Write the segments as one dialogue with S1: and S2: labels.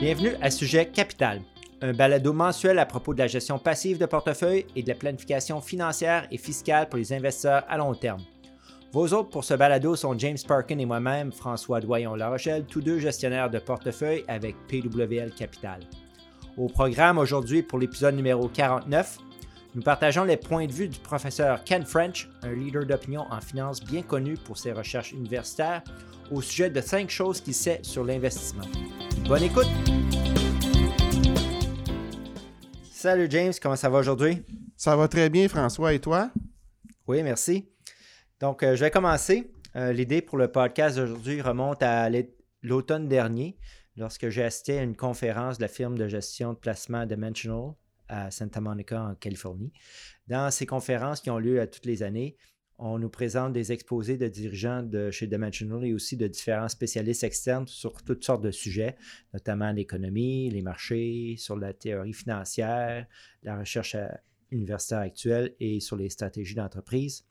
S1: Bienvenue à Sujet Capital, un balado mensuel à propos de la gestion passive de portefeuille et de la planification financière et fiscale pour les investisseurs à long terme. Vos autres pour ce balado sont James Parkin et moi-même, François Doyon-La Rochelle, tous deux gestionnaires de portefeuille avec PWL Capital. Au programme aujourd'hui pour l'épisode numéro 49, nous partageons les points de vue du professeur Ken French, un leader d'opinion en finance bien connu pour ses recherches universitaires, au sujet de cinq choses qu'il sait sur l'investissement. Bonne écoute! Salut James, comment ça va aujourd'hui?
S2: Ça va très bien, François, et toi?
S1: Oui, merci. Donc, euh, je vais commencer. Euh, l'idée pour le podcast d'aujourd'hui remonte à l'automne dernier, lorsque j'ai assisté à une conférence de la firme de gestion de placement Dimensional à Santa Monica, en Californie. Dans ces conférences qui ont lieu à toutes les années, on nous présente des exposés de dirigeants de chez Dimensional et aussi de différents spécialistes externes sur toutes sortes de sujets, notamment l'économie, les marchés, sur la théorie financière, la recherche universitaire actuelle et sur les stratégies d'entreprise.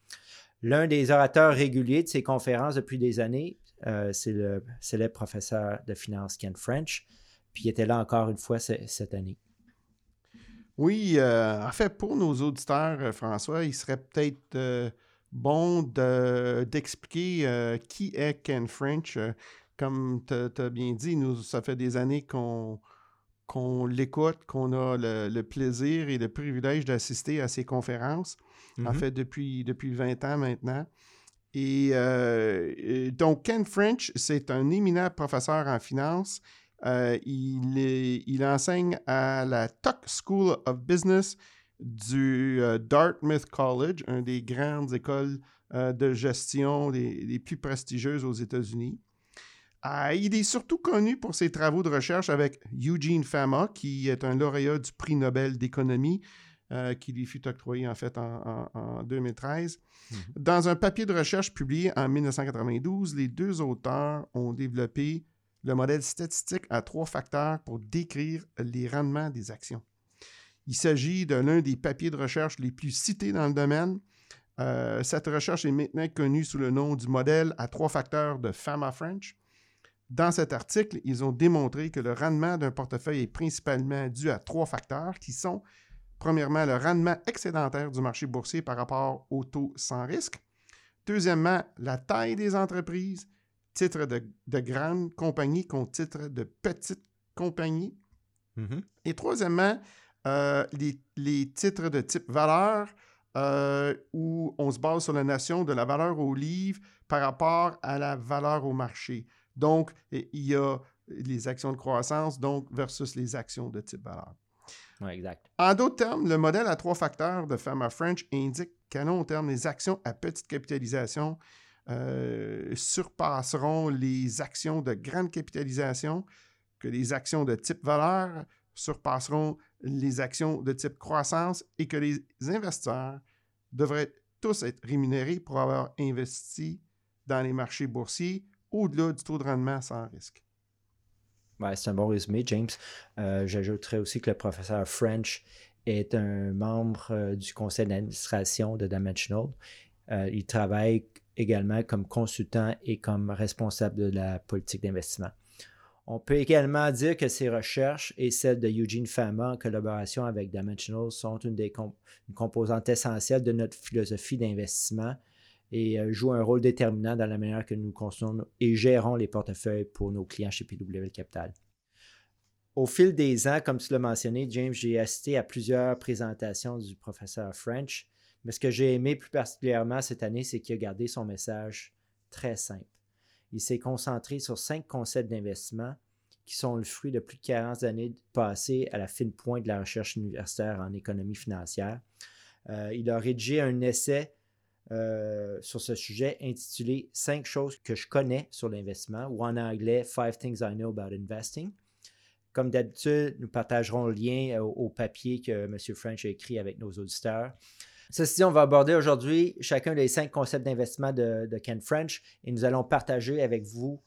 S1: L'un des orateurs réguliers de ces conférences depuis des années, euh, c'est le célèbre professeur de finance Ken French, puis il était là encore une fois cette année.
S2: Oui, euh, en fait, pour nos auditeurs, euh, François, il serait peut-être bon d'expliquer qui est Ken French. comme tu as bien dit, nous, ça fait des années qu'on l'écoute, qu'on a le, plaisir et le privilège d'assister à ses conférences. En mm-hmm. fait, depuis, depuis 20 ans maintenant. Et, donc, Ken French, c'est un éminent professeur en finance. il, il enseigne à la Tuck School of Business du euh, Dartmouth College, une des grandes écoles euh, de gestion les, plus prestigieuses aux États-Unis. Ah, il est surtout connu pour ses travaux de recherche avec Eugene Fama, qui est un lauréat du prix Nobel d'économie, euh, qui lui fut octroyé en fait en, 2013. Mm-hmm. Dans un papier de recherche publié en 1992, les deux auteurs ont développé le modèle statistique à trois facteurs pour décrire les rendements des actions. Il s'agit de l'un des papiers de recherche les plus cités dans le domaine. Euh, cette recherche est maintenant connue sous le nom du modèle à trois facteurs de Fama French. Dans cet article, ils ont démontré que le rendement d'un portefeuille est principalement dû à trois facteurs qui sont, premièrement, le rendement excédentaire du marché boursier par rapport au taux sans risque. Deuxièmement, la taille des entreprises, titres de, grandes compagnies contre titres de petites compagnies. Mm-hmm. Et troisièmement, euh, les, titres de type valeur, euh, où on se base sur la notion de la valeur au livre par rapport à la valeur au marché. Donc, il y a les actions de croissance, donc, versus les actions de type valeur.
S1: Exact.
S2: En d'autres termes, le modèle à trois facteurs de Fama French indique qu'à long terme, les actions à petite capitalisation euh, surpasseront les actions de grande capitalisation, que les actions de type valeur surpasseront les actions de type croissance et que les investisseurs devraient tous être rémunérés pour avoir investi dans les marchés boursiers au-delà du taux de rendement sans risque.
S1: c'est un bon résumé, James. Euh, j'ajouterais aussi que le professeur French est un membre euh, du conseil d'administration de Dimensional. Euh, il travaille également comme consultant et comme responsable de la politique d'investissement. On peut également dire que ces recherches et celles de Eugene Fama en collaboration avec Dimensional sont une des composantes essentielles de notre philosophie d'investissement et euh, jouent un rôle déterminant dans la manière que nous construisons et gérons les portefeuilles pour nos clients chez PWL Capital. Au fil des ans, comme tu l'as mentionné, James, j'ai assisté à plusieurs présentations du professeur French, mais ce que j'ai aimé plus particulièrement cette année, c'est qu'il a gardé son message très simple il s'est concentré sur cinq concepts d'investissement qui sont le fruit de plus de 40 années passées à la fine pointe de la recherche universitaire en économie financière. Euh, il a rédigé un essai euh, sur ce sujet intitulé Cinq choses que je connais sur l'investissement ou en anglais Five Things I Know About Investing. Comme d'habitude, nous partagerons le lien au, au papier que M. French a écrit avec nos auditeurs. Ceci on va aborder aujourd'hui chacun des cinq concepts d'investissement de, Ken French et nous allons partager avec vous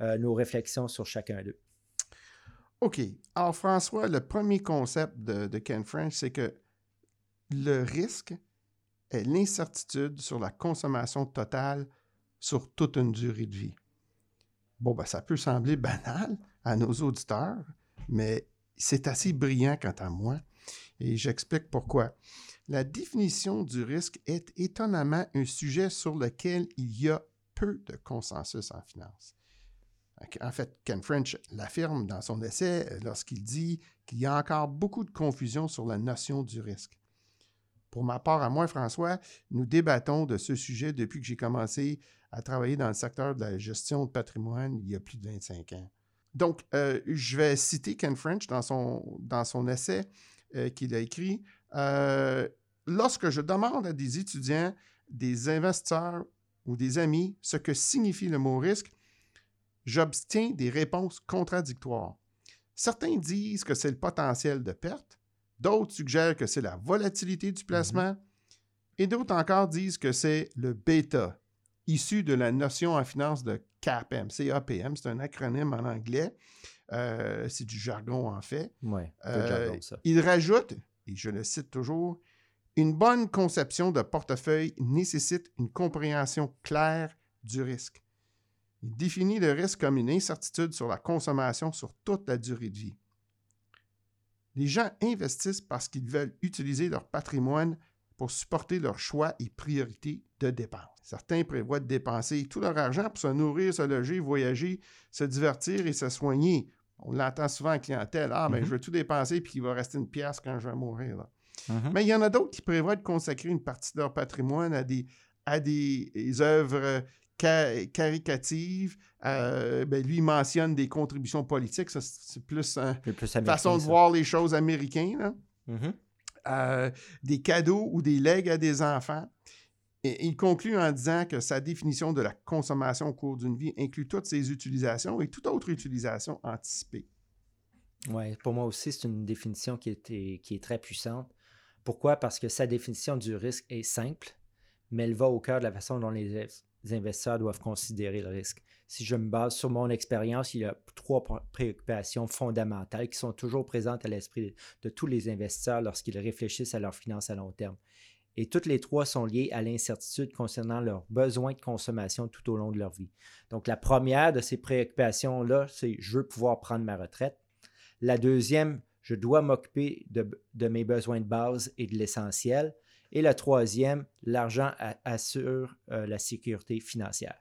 S1: euh, nos réflexions sur chacun d'eux.
S2: OK. Alors, François, le premier concept de, de Ken French, c'est que le risque est l'incertitude sur la consommation totale sur toute une durée de vie. Bon, ben, ça peut sembler banal à nos auditeurs, mais c'est assez brillant quant à moi. Et j'explique pourquoi. La définition du risque est étonnamment un sujet sur lequel il y a peu de consensus en finance. En fait, Ken French l'affirme dans son essai euh, lorsqu'il dit qu'il y a encore beaucoup de confusion sur la notion du risque. Pour ma part, à moi, François, nous débattons de ce sujet depuis que j'ai commencé à travailler dans le secteur de la gestion de patrimoine il y a plus de 25 ans. Donc, euh, je vais citer Ken French dans son, dans son essai euh, qu'il a écrit. lorsque je demande à des étudiants, des investisseurs ou des amis ce que signifie le mot risque, j'obtiens des réponses contradictoires. Certains disent que c'est le potentiel de perte, d'autres suggèrent que c'est la volatilité du placement, mhm. et d'autres encore disent que c'est le bêta, issu de la notion en finance de CAPM. CAPM, c'est un acronyme en anglais. Euh, c'est du jargon en fait.
S1: Euh,
S2: il rajoute, et je le cite toujours, une bonne conception de portefeuille nécessite une compréhension claire du risque. Il définit le risque comme une incertitude sur la consommation sur toute la durée de vie. Les gens investissent parce qu'ils veulent utiliser leur patrimoine pour supporter leurs choix et priorités de dépenses. Certains prévoient de dépenser tout leur argent pour se nourrir, se loger, voyager, se divertir et se soigner. On l'entend souvent en clientèle. Ah, mais ben, je veux tout dépenser puis il va rester une pièce quand je vais mourir. Mm-hmm. Mais il y en a d'autres qui prévoient de consacrer une partie de leur patrimoine à des, à des œuvres caricative. Euh, ben, lui, il mentionne des contributions politiques. c'est plus une façon de voir les choses américaines. Mm-hmm. Euh, des cadeaux ou des legs à des enfants. Il conclut en disant que sa définition de la consommation au cours d'une vie inclut toutes ses utilisations et toute autre utilisation anticipée.
S1: Oui, pour moi aussi, c'est une définition qui est, qui est très puissante. Pourquoi? Parce que sa définition du risque est simple, mais elle va au cœur de la façon dont les investisseurs doivent considérer le risque. Si je me base sur mon expérience, il y a trois préoccupations fondamentales qui sont toujours présentes à l'esprit de tous les investisseurs lorsqu'ils réfléchissent à leurs finances à long terme. Et toutes les trois sont liées à l'incertitude concernant leurs besoins de consommation tout au long de leur vie. Donc, la première de ces préoccupations-là, c'est je veux pouvoir prendre ma retraite. La deuxième, je dois m'occuper de, mes besoins de base et de l'essentiel. Et la troisième, l'argent assure euh, la sécurité financière.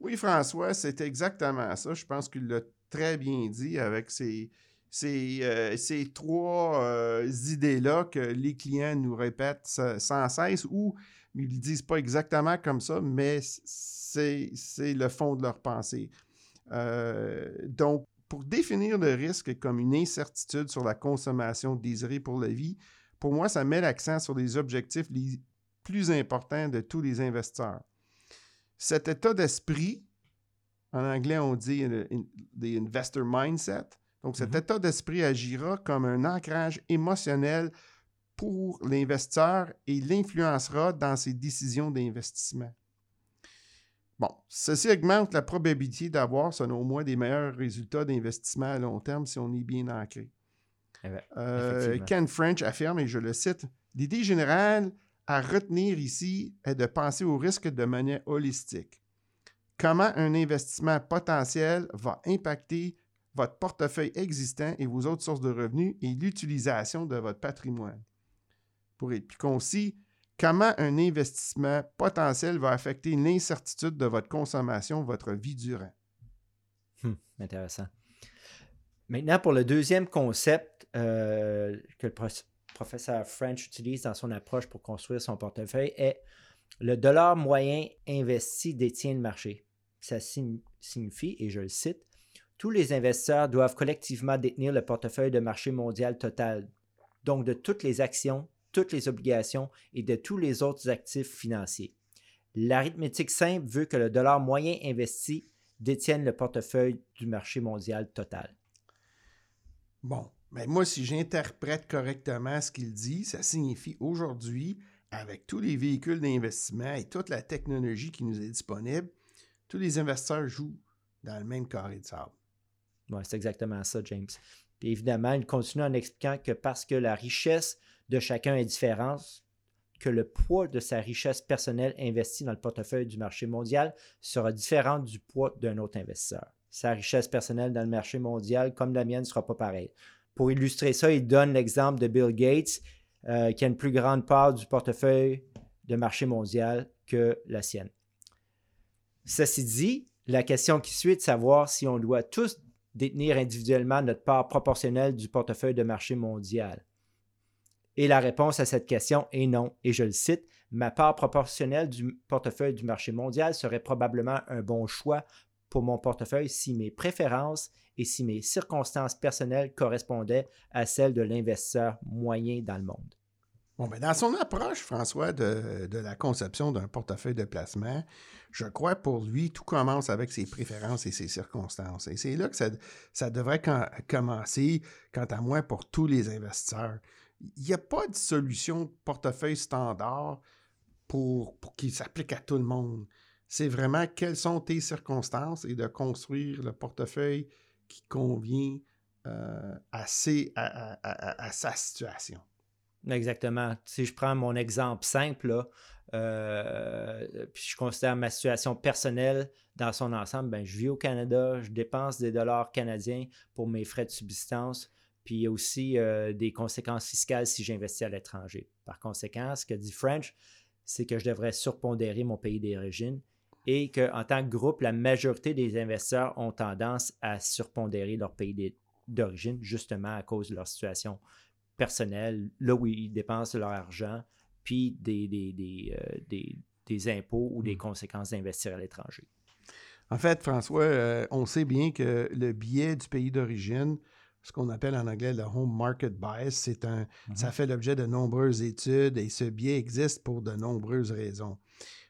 S2: Oui, François, c'est exactement ça. Je pense qu'il l'a très bien dit avec ces, ces, euh, trois euh, idées-là que les clients nous répètent sans cesse ou ils ne le disent pas exactement comme ça, mais c'est le fond de leur pensée. donc, pour définir le risque comme une incertitude sur la consommation désirée pour la vie, pour moi, ça met l'accent sur les objectifs les plus importants de tous les investisseurs. Cet état d'esprit, en anglais, on dit the investor mindset. Donc, cet mm-hmm. état d'esprit agira comme un ancrage émotionnel pour l'investisseur et l'influencera dans ses décisions d'investissement. Bon, ceci augmente la probabilité d'avoir, selon moi, des meilleurs résultats d'investissement à long terme si on est bien ancré. Eh ben, euh, Ken French affirme, et je le cite, L'idée générale à retenir ici est de penser au risque de manière holistique. Comment un investissement potentiel va impacter votre portefeuille existant et vos autres sources de revenus et l'utilisation de votre patrimoine. Pour être plus concis, comment un investissement potentiel va affecter l'incertitude de votre consommation, votre vie durant?
S1: Hum, intéressant. Maintenant, pour le deuxième concept euh, que le professeur French utilise dans son approche pour construire son portefeuille est le dollar moyen investi détient le marché. Ça signifie, et je le cite, tous les investisseurs doivent collectivement détenir le portefeuille de marché mondial total, donc de toutes les actions, toutes les obligations et de tous les autres actifs financiers. L'arithmétique simple veut que le dollar moyen investi détienne le portefeuille du marché mondial total.
S2: Bon, mais moi, si j'interprète correctement ce qu'il dit, ça signifie aujourd'hui, avec tous les véhicules d'investissement et toute la technologie qui nous est disponible, tous les investisseurs jouent dans le même carré de sable.
S1: Oui, c'est exactement ça, James. Évidemment, il continue en expliquant que parce que la richesse de chacun est différente, que le poids de sa richesse personnelle investie dans le portefeuille du marché mondial sera différent du poids d'un autre investisseur. Sa richesse personnelle dans le marché mondial, comme la mienne, ne sera pas pareille. Pour illustrer ça, il donne l'exemple de Bill Gates, euh, qui a une plus grande part du portefeuille de marché mondial que la sienne. Ceci dit, la question qui suit est de savoir si on doit tous détenir individuellement notre part proportionnelle du portefeuille de marché mondial? Et la réponse à cette question est non. Et je le cite, ma part proportionnelle du portefeuille du marché mondial serait probablement un bon choix pour mon portefeuille si mes préférences et si mes circonstances personnelles correspondaient à celles de l'investisseur moyen dans le monde.
S2: Bon, ben dans son approche, François, de, la conception d'un portefeuille de placement, je crois pour lui, tout commence avec ses préférences et ses circonstances. Et c'est là que ça, devrait commencer, quant à moi, pour tous les investisseurs il n'y a pas de solution portefeuille standard pour, pour qu'il s'applique à tout le monde. C'est vraiment quelles sont tes circonstances et de construire le portefeuille qui convient euh, à, sa situation.
S1: Exactement. Si je prends mon exemple simple, euh, puis je considère ma situation personnelle dans son ensemble, ben, je vis au Canada, je dépense des dollars canadiens pour mes frais de subsistance, puis il y a aussi euh, des conséquences fiscales si j'investis à l'étranger. Par conséquent, ce que dit French, c'est que je devrais surpondérer mon pays d'origine et qu'en tant que groupe, la majorité des investisseurs ont tendance à surpondérer leur pays d'origine, justement à cause de leur situation personnelle, là où ils dépensent leur argent, puis des, des, euh, impôts ou des mmh. conséquences d'investir à l'étranger.
S2: En fait, François, euh, on sait bien que le biais du pays d'origine ce qu'on appelle en anglais le home market bias. C'est un, Ça mhm. fait l'objet de nombreuses études et ce biais existe pour de nombreuses raisons.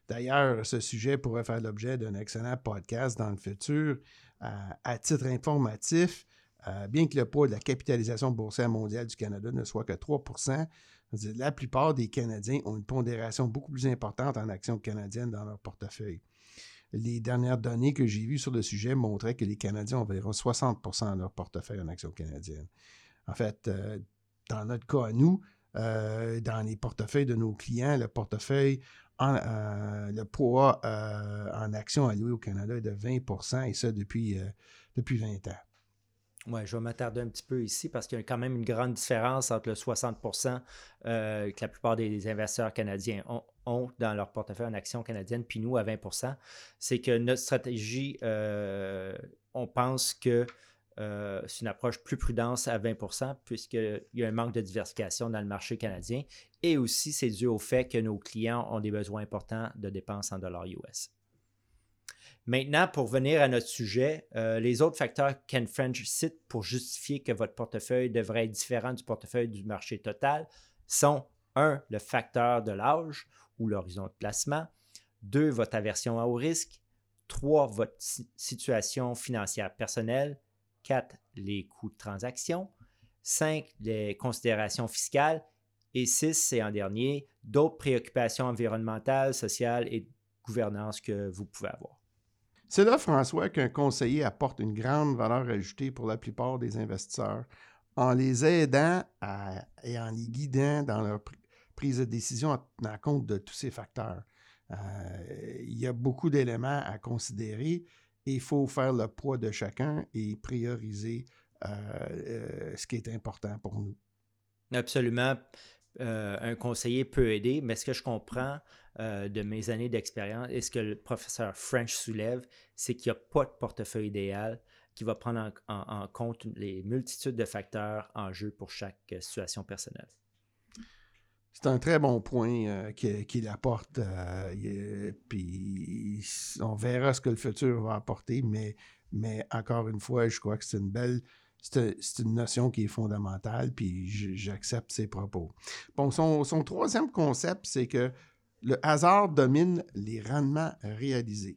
S2: D'ailleurs, ce sujet pourrait faire l'objet d'un excellent podcast dans le futur. À titre informatif, euh, bien que le poids de la capitalisation boursière mondiale du Canada ne soit que 3% la plupart des Canadiens ont une pondération beaucoup plus importante en actions canadiennes dans leur portefeuille les dernières données que j'ai vues sur le sujet montraient que les Canadiens ont environ 60% de leur portefeuille en actions canadiennes. En fait, euh, dans notre cas à nous, euh, dans les portefeuilles de nos clients, le portefeuille, euh, le poids en actions allouées au Canada est de 20% et ça depuis, depuis 20 ans.
S1: Oui, je vais m'attarder un petit peu ici parce qu'il y a quand même une grande différence entre le 60% euh, que la plupart des investisseurs canadiens ont, dans leur portefeuille en actions canadiennes, puis nous à 20% C'est que notre stratégie, euh, on pense que euh, c'est une approche plus prudente à 20% puisqu'il y a un manque de diversification dans le marché canadien. Et aussi, c'est dû au fait que nos clients ont des besoins importants de dépenses en dollars US. Maintenant, pour venir à notre sujet, euh, les autres facteurs Ken French cite pour justifier que votre portefeuille devrait être différent du portefeuille du marché total sont 1. le facteur de l'âge ou l'horizon de placement, 2. votre aversion au risque, 3. votre situation financière personnelle, 4. les coûts de transaction, 5. les considérations fiscales et 6. et en dernier, d'autres préoccupations environnementales, sociales et de gouvernance que vous pouvez avoir.
S2: C'est là, François, qu'un conseiller apporte une grande valeur ajoutée pour la plupart des investisseurs en les aidant et en les guidant dans leur prise de décision en tenant compte de tous ces facteurs. Euh, il y a beaucoup d'éléments à considérer et il faut faire le poids de chacun et prioriser euh, euh, ce qui est important pour nous.
S1: Absolument. Un conseiller peut aider, mais ce que je comprends, euh, de mes années d'expérience et ce que le professeur French soulève, c'est qu'il n'y a pas de portefeuille idéal qui va prendre en, compte les multitudes de facteurs en jeu pour chaque euh, situation personnelle.
S2: C'est un très bon point euh, qu'il apporte. puis on verra ce que le futur va apporter, mais, mais encore une fois, je crois que c'est une belle, c'est une notion qui est fondamentale, puis j'accepte ses propos. Bon, son, troisième concept, c'est que le hasard domine les rendements réalisés.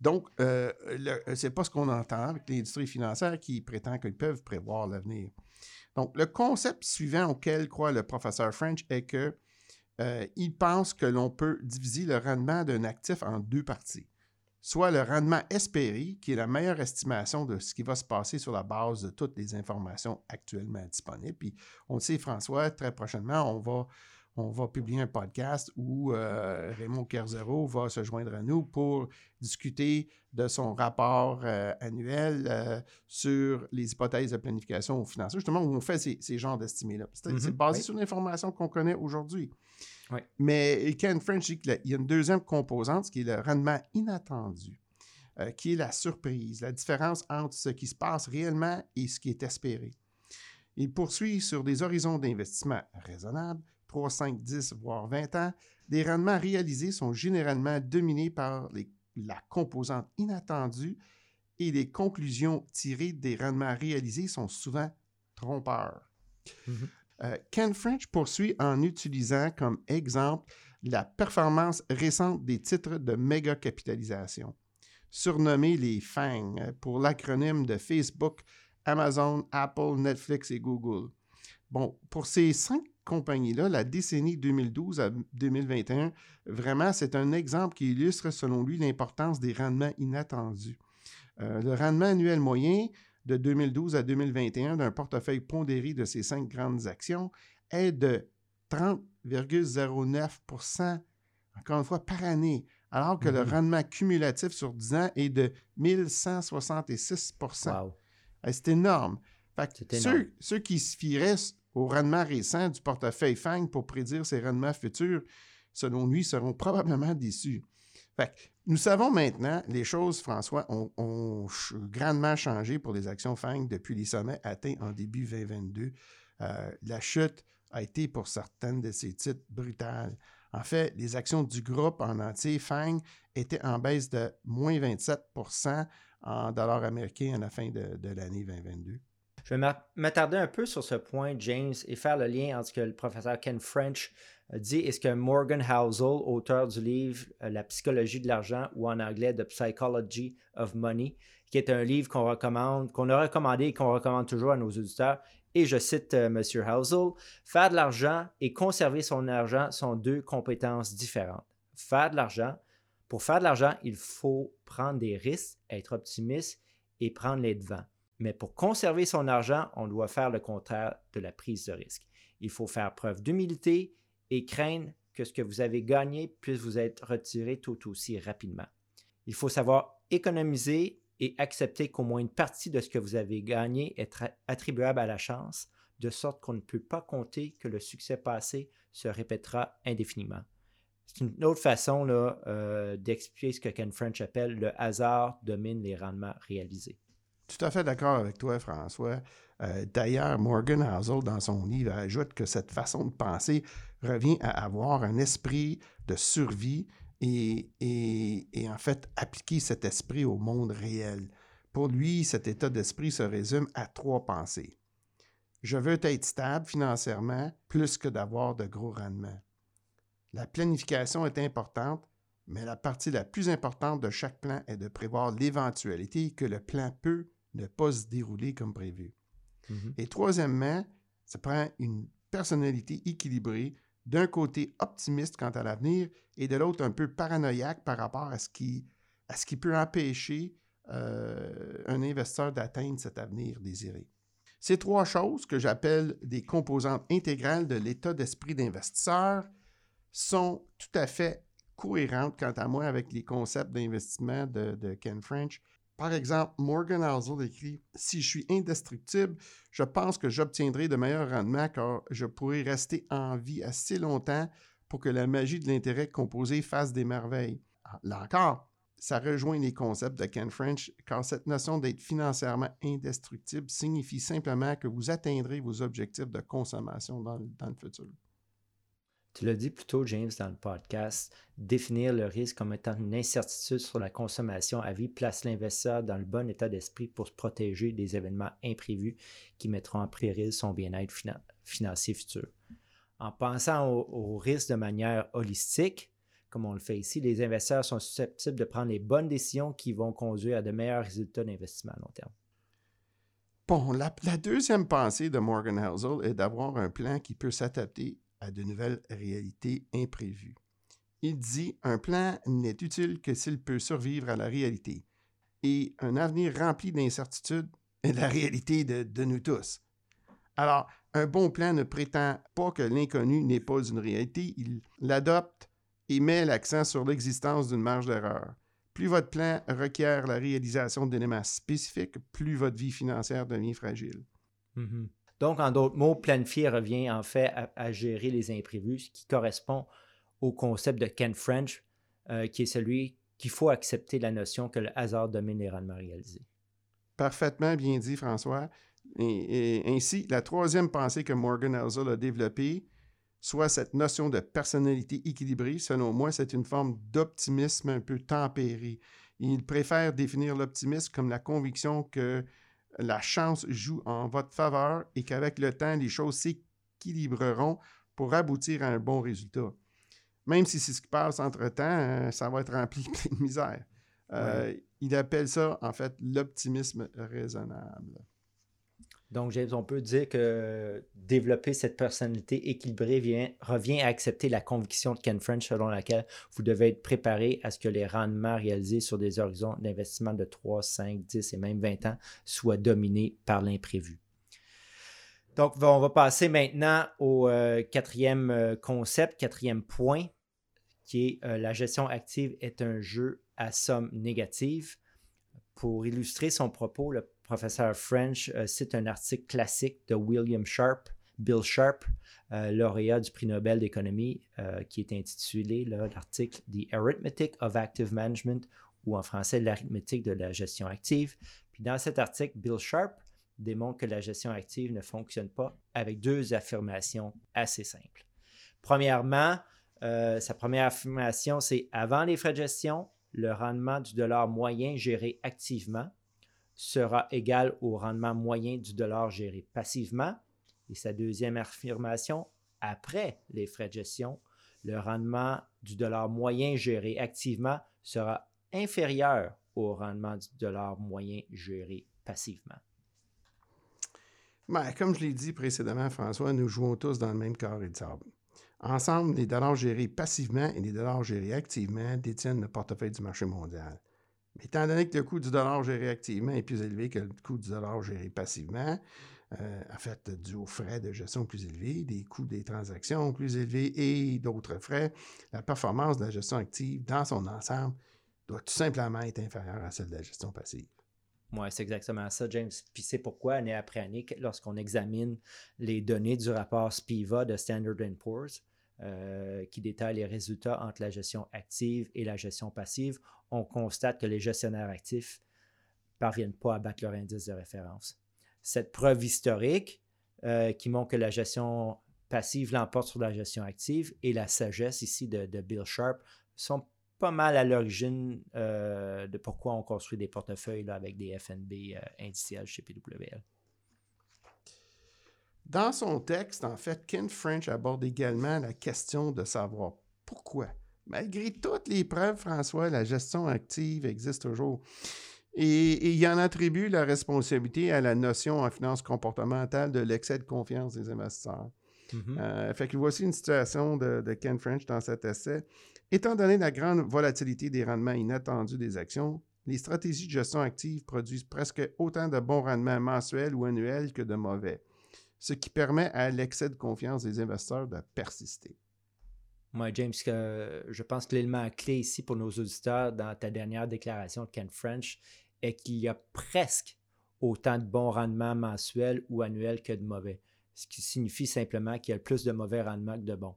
S2: Donc, euh, ce n'est pas ce qu'on entend avec l'industrie financière qui prétend qu'ils peuvent prévoir l'avenir. Donc, le concept suivant auquel croit le professeur French est que euh, il pense que l'on peut diviser le rendement d'un actif en deux parties. Soit le rendement espéré, qui est la meilleure estimation de ce qui va se passer sur la base de toutes les informations actuellement disponibles. Puis, on le sait, François, très prochainement, on va on va publier un podcast où euh, Raymond Kerzero va se joindre à nous pour discuter de son rapport euh, annuel euh, sur les hypothèses de planification financière, justement où on fait ces, genres d'estimés-là. C'est
S1: Mhm,
S2: basé
S1: oui.
S2: sur l'information qu'on connaît aujourd'hui.
S1: Oui.
S2: Mais Ken French dit qu'il y a une deuxième composante, ce qui est le rendement inattendu, euh, qui est la surprise, la différence entre ce qui se passe réellement et ce qui est espéré. Il poursuit sur des horizons d'investissement raisonnables, 3, 5, 10, voire 20 ans. Les rendements réalisés sont généralement dominés par les- la composante inattendue et les conclusions tirées des rendements réalisés sont souvent trompeurs.
S1: Mhm.
S2: Euh, Ken French poursuit en utilisant comme exemple la performance récente des titres de méga capitalisation, surnommés les FANG pour l'acronyme de Facebook, Amazon, Apple, Netflix et Google. Bon, pour ces cinq compagnies-là, la décennie 2012 à 2021, vraiment, c'est un exemple qui illustre, selon lui, l'importance des rendements inattendus. Euh, le rendement annuel moyen de 2012 à 2021 d'un portefeuille pondéré de ces cinq grandes actions est de 30,09 encore une fois, par année, alors que le
S1: Mhm.
S2: rendement cumulatif sur 10 ans est de 1166
S1: Wow.
S2: C'est énorme. Fait que ceux, ceux qui se fieraient au rendement récent du portefeuille FANG pour prédire ses rendements futurs, selon lui, seront probablement déçus. Fait que nous savons maintenant, les choses, François, ont, grandement changé pour les actions FANG depuis les sommets atteints en début 2022. Euh, la chute a été pour certaines de ces titres brutale. En fait, les actions du groupe en entier, FANG, étaient en baisse de moins 27% en dollars américains à la fin de, l'année 2022.
S1: Je vais m'a- m'attarder un peu sur ce point, James, et faire le lien entre ce que le professeur Ken French dit et ce que Morgan Housel, auteur du livre euh, La psychologie de l'argent ou en anglais The Psychology of Money, qui est un livre qu'on recommande, qu'on a recommandé et qu'on recommande toujours à nos auditeurs. Et je cite euh, M. Housel, faire de l'argent et conserver son argent sont deux compétences différentes. Faire de l'argent, pour faire de l'argent, il faut prendre des risques, être optimiste et prendre les devants. Mais pour conserver son argent, on doit faire le contraire de la prise de risque. Il faut faire preuve d'humilité et craindre que ce que vous avez gagné puisse vous être retiré tout aussi rapidement. Il faut savoir économiser et accepter qu'au moins une partie de ce que vous avez gagné est attribuable à la chance, de sorte qu'on ne peut pas compter que le succès passé se répétera indéfiniment. C'est une autre façon euh, d'expliquer ce que Ken French appelle le hasard domine les rendements réalisés.
S2: Tout à fait d'accord avec toi, François. Euh, D'ailleurs, Morgan Housel, dans son livre, ajoute que cette façon de penser revient à avoir un esprit de survie et, et- et en fait appliquer cet esprit au monde réel. Pour lui, cet état d'esprit se résume à trois pensées. Je veux être stable financièrement plus que d'avoir de gros rendements. La planification est importante, mais la partie la plus importante de chaque plan est de prévoir l'éventualité que le plan peut ne pas se dérouler comme prévu.
S1: Mhm.
S2: Et troisièmement, ça prend une personnalité équilibrée, d'un côté optimiste quant à l'avenir et de l'autre un peu paranoïaque par rapport à ce qui, peut empêcher euh, un investisseur d'atteindre cet avenir désiré. Ces trois choses que j'appelle des composantes intégrales de l'état d'esprit d'investisseur sont tout à fait cohérentes, quant à moi, avec les concepts d'investissement de Ken French. Par exemple, Morgan Housel écrit Si je suis indestructible, je pense que j'obtiendrai de meilleurs rendements car je pourrai rester en vie assez longtemps pour que la magie de l'intérêt composé fasse des merveilles. Ah, Là encore, ça rejoint les concepts de Ken French car cette notion d'être financièrement indestructible signifie simplement que vous atteindrez vos objectifs de consommation dans, dans le futur.
S1: Tu l'as dit plus tôt, James, dans le podcast, définir le risque comme étant une incertitude sur la consommation à vie place l'investisseur dans le bon état d'esprit pour se protéger des événements imprévus qui mettront en péril son bien-être finan- financier futur. En pensant au, au risque de manière holistique, comme on le fait ici, les investisseurs sont susceptibles de prendre les bonnes décisions qui vont conduire à de meilleurs résultats d'investissement à long terme.
S2: Bon, la, la deuxième pensée de Morgan Housel est d'avoir un plan qui peut s'adapter à de nouvelles réalités imprévues. Il dit un plan n'est utile que s'il peut survivre à la réalité. Et un avenir rempli d'incertitudes est la réalité de, nous tous. Alors, Un bon plan ne prétend pas que l'inconnu n'est pas une réalité, il l'adopte et met l'accent sur l'existence d'une marge d'erreur. Plus votre plan requiert la réalisation d'éléments spécifiques, plus votre vie financière devient fragile.
S1: Mm-hmm. Donc, en d'autres mots, planifier revient en fait à, gérer les imprévus, ce qui correspond au concept de Ken French, euh, qui est celui qu'il faut accepter la notion que le hasard domine les rendements réalisés.
S2: Parfaitement bien dit, François. Ainsi, la troisième pensée que Morgan Housel a développée, soit cette notion de personnalité équilibrée, selon moi, c'est une forme d'optimisme un peu tempéré. Il préfère définir l'optimisme comme la conviction que la chance joue en votre faveur et qu'avec le temps, les choses s'équilibreront pour aboutir à un bon résultat. Même si c'est ce qui passe entre-temps, euh, ça va être rempli de misère. Euh, il appelle ça, en fait, l'optimisme raisonnable.
S1: Donc, on peut dire que développer cette personnalité équilibrée revient à accepter la conviction de Ken French selon laquelle vous devez être préparé à ce que les rendements réalisés sur des horizons d'investissement de 3, 5, 10 et même 20 ans soient dominés par l'imprévu. Donc, on va passer maintenant au euh, quatrième euh, concept, quatrième point, qui est euh, la gestion active est un jeu à somme négative. Pour illustrer son propos, le professeur French euh, cite un article classique de William Sharp, Bill Sharp, euh, lauréat du prix Nobel d'économie, euh, qui est intitulé l'article The Arithmetic of Active Management, ou en français l'arithmétique de la gestion active. Puis dans cet article, Bill Sharp démontre que la gestion active ne fonctionne pas avec deux affirmations assez simples. Premièrement, sa première affirmation, c'est avant les frais de gestion, le rendement du dollar moyen géré activement sera égal au rendement moyen du dollar géré passivement. Et sa deuxième affirmation, après les frais de gestion, le rendement du dollar moyen géré activement sera inférieur au rendement du dollar moyen géré passivement.
S2: Ben, comme je l'ai dit précédemment, François, nous jouons tous dans le même carré de sable. Ensemble, les dollars gérés passivement et les dollars gérés activement détiennent le portefeuille du marché mondial. Étant donné que le coût du dollar géré activement est plus élevé que le coût du dollar géré passivement, euh, en fait, dû aux frais de gestion plus élevés, des coûts des transactions plus élevés et d'autres frais, la performance de la gestion active dans son ensemble doit tout simplement être inférieure à celle de la gestion passive.
S1: Oui, c'est exactement ça, James. Puis c'est pourquoi, année après année, lorsqu'on examine les données du rapport SPIVA de Standard Poor's, euh, qui détaille les résultats entre la gestion active et la gestion passive, on constate que les gestionnaires actifs ne parviennent pas à battre leur indice de référence. Cette preuve historique euh, qui montre que la gestion passive l'emporte sur la gestion active et la sagesse ici de, Bill Sharp sont pas mal à l'origine euh, de pourquoi on construit des portefeuilles avec des FNB indiciels chez PWL.
S2: Dans son texte, en fait, Ken French aborde également la question de savoir pourquoi Malgré toutes les preuves, François, la gestion active existe toujours. Et, il en attribue la responsabilité à la notion en finance comportementale de l'excès de confiance des investisseurs. Mm-hmm. Euh, fait que voici une situation de, Ken French dans cet essai. Étant donné la grande volatilité des rendements inattendus des actions, les stratégies de gestion active produisent presque autant de bons rendements mensuels ou annuels que de mauvais, ce qui permet à l'excès de confiance des investisseurs de persister.
S1: Moi, James, je pense que l'élément clé ici pour nos auditeurs dans ta dernière déclaration de Ken French est qu'il y a presque autant de bons rendements mensuels ou annuels que de mauvais, ce qui signifie simplement qu'il y a plus de mauvais rendements que de bons.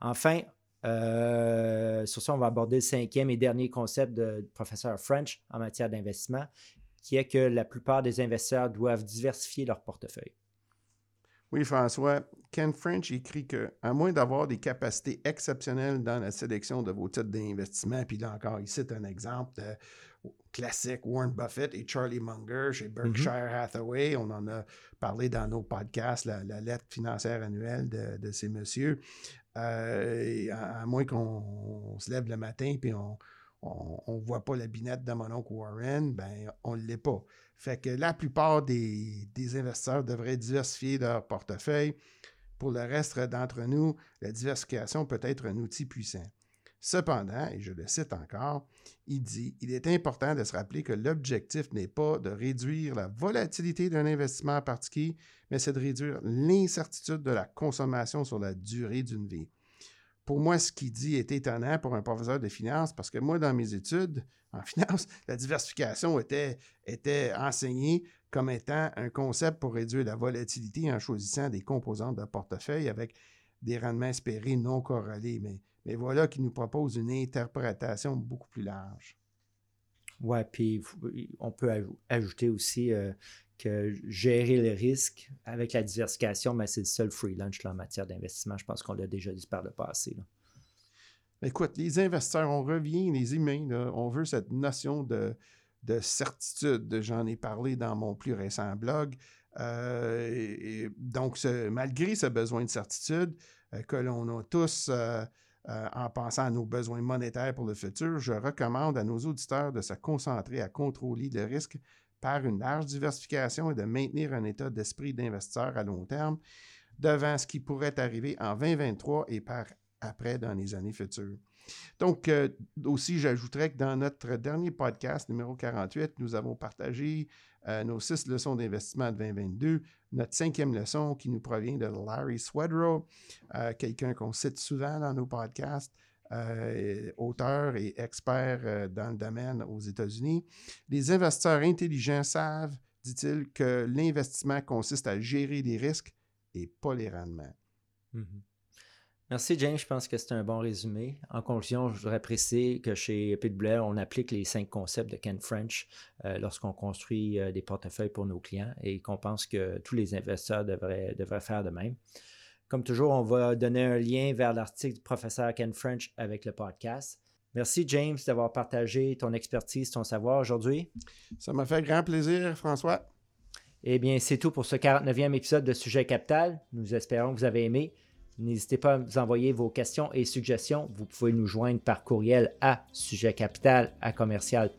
S1: Enfin, euh, sur ça, on va aborder le cinquième et dernier concept de professeur French en matière d'investissement, qui est que la plupart des investisseurs doivent diversifier leur portefeuille.
S2: Oui, François. Ken French écrit que, à moins d'avoir des capacités exceptionnelles dans la sélection de vos titres d'investissement, puis là encore, il cite un exemple de classique Warren Buffett et Charlie Munger chez mm-hmm. Berkshire Hathaway. On en a parlé dans nos podcasts, la, lettre financière annuelle de, ces messieurs. Euh, à, moins qu'on se lève le matin puis on ne voit pas la binette de mon oncle Warren, ben on ne l'est pas. Fait que la plupart des, investisseurs devraient diversifier leur portefeuille. Pour le reste d'entre nous, la diversification peut être un outil puissant. Cependant, et je le cite encore, il dit Il est important de se rappeler que l'objectif n'est pas de réduire la volatilité d'un investissement particulier, mais c'est de réduire l'incertitude de la consommation sur la durée d'une vie. Pour moi, ce qu'il dit est étonnant pour un professeur de finance parce que moi, dans mes études en finance, la diversification était, était enseignée comme étant un concept pour réduire la volatilité en choisissant des composantes de portefeuille avec des rendements espérés non corrélés. Mais, voilà qu'il nous propose une interprétation beaucoup plus large.
S1: Oui, puis on peut ajouter aussi euh, gérer le risque avec la diversification, mais c'est le seul free lunch en matière d'investissement. Je pense qu'on l'a déjà dit par le passé.
S2: Écoute, les investisseurs, on revient, les humains, on veut cette notion de, de certitude. J'en ai parlé dans mon plus récent blog. Euh, donc, malgré ce besoin de certitude euh, que l'on a tous euh, en pensant à nos besoins monétaires pour le futur, je recommande à nos auditeurs de se concentrer à contrôler le risque par une large diversification et de maintenir un état d'esprit d'investisseur à long terme devant ce qui pourrait arriver en 2023 et par après dans les années futures. Donc, euh, aussi, j'ajouterais que dans notre dernier podcast, numéro 48, nous avons partagé euh, nos six leçons d'investissement de 2022. Notre cinquième leçon qui nous provient de Larry Swedrow, euh, quelqu'un qu'on cite souvent dans nos podcasts, euh, auteur et expert euh, dans le domaine aux États-Unis. Les investisseurs intelligents savent, dit-il, que l'investissement consiste à gérer les risques et pas les rendements.
S1: Mm-hmm. Merci James, je pense que c'est un bon résumé. En conclusion, je voudrais préciser que chez Pitbull, on applique les cinq concepts de Ken French euh, lorsqu'on construit des portefeuilles pour nos clients et qu'on pense que tous les investisseurs devraient faire de même. Comme toujours, on va donner un lien vers l'article du professeur Ken French avec le podcast. Merci, James, d'avoir partagé ton expertise, ton savoir aujourd'hui.
S2: Ça m'a fait grand plaisir, François.
S1: Eh bien, c'est tout pour ce 49e épisode de Sujet Capital. Nous espérons que vous avez aimé. N'hésitez pas à nous envoyer vos questions et suggestions. Vous pouvez nous joindre par courriel à sujetcapital à commercial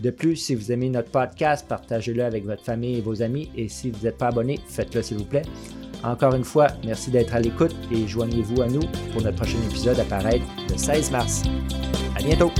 S1: De plus, si vous aimez notre podcast, partagez-le avec votre famille et vos amis. Et si vous n'êtes pas abonné, faites-le s'il vous plaît. Encore une fois, merci d'être à l'écoute et joignez-vous à nous pour notre prochain épisode à paraître le 16 mars. À bientôt!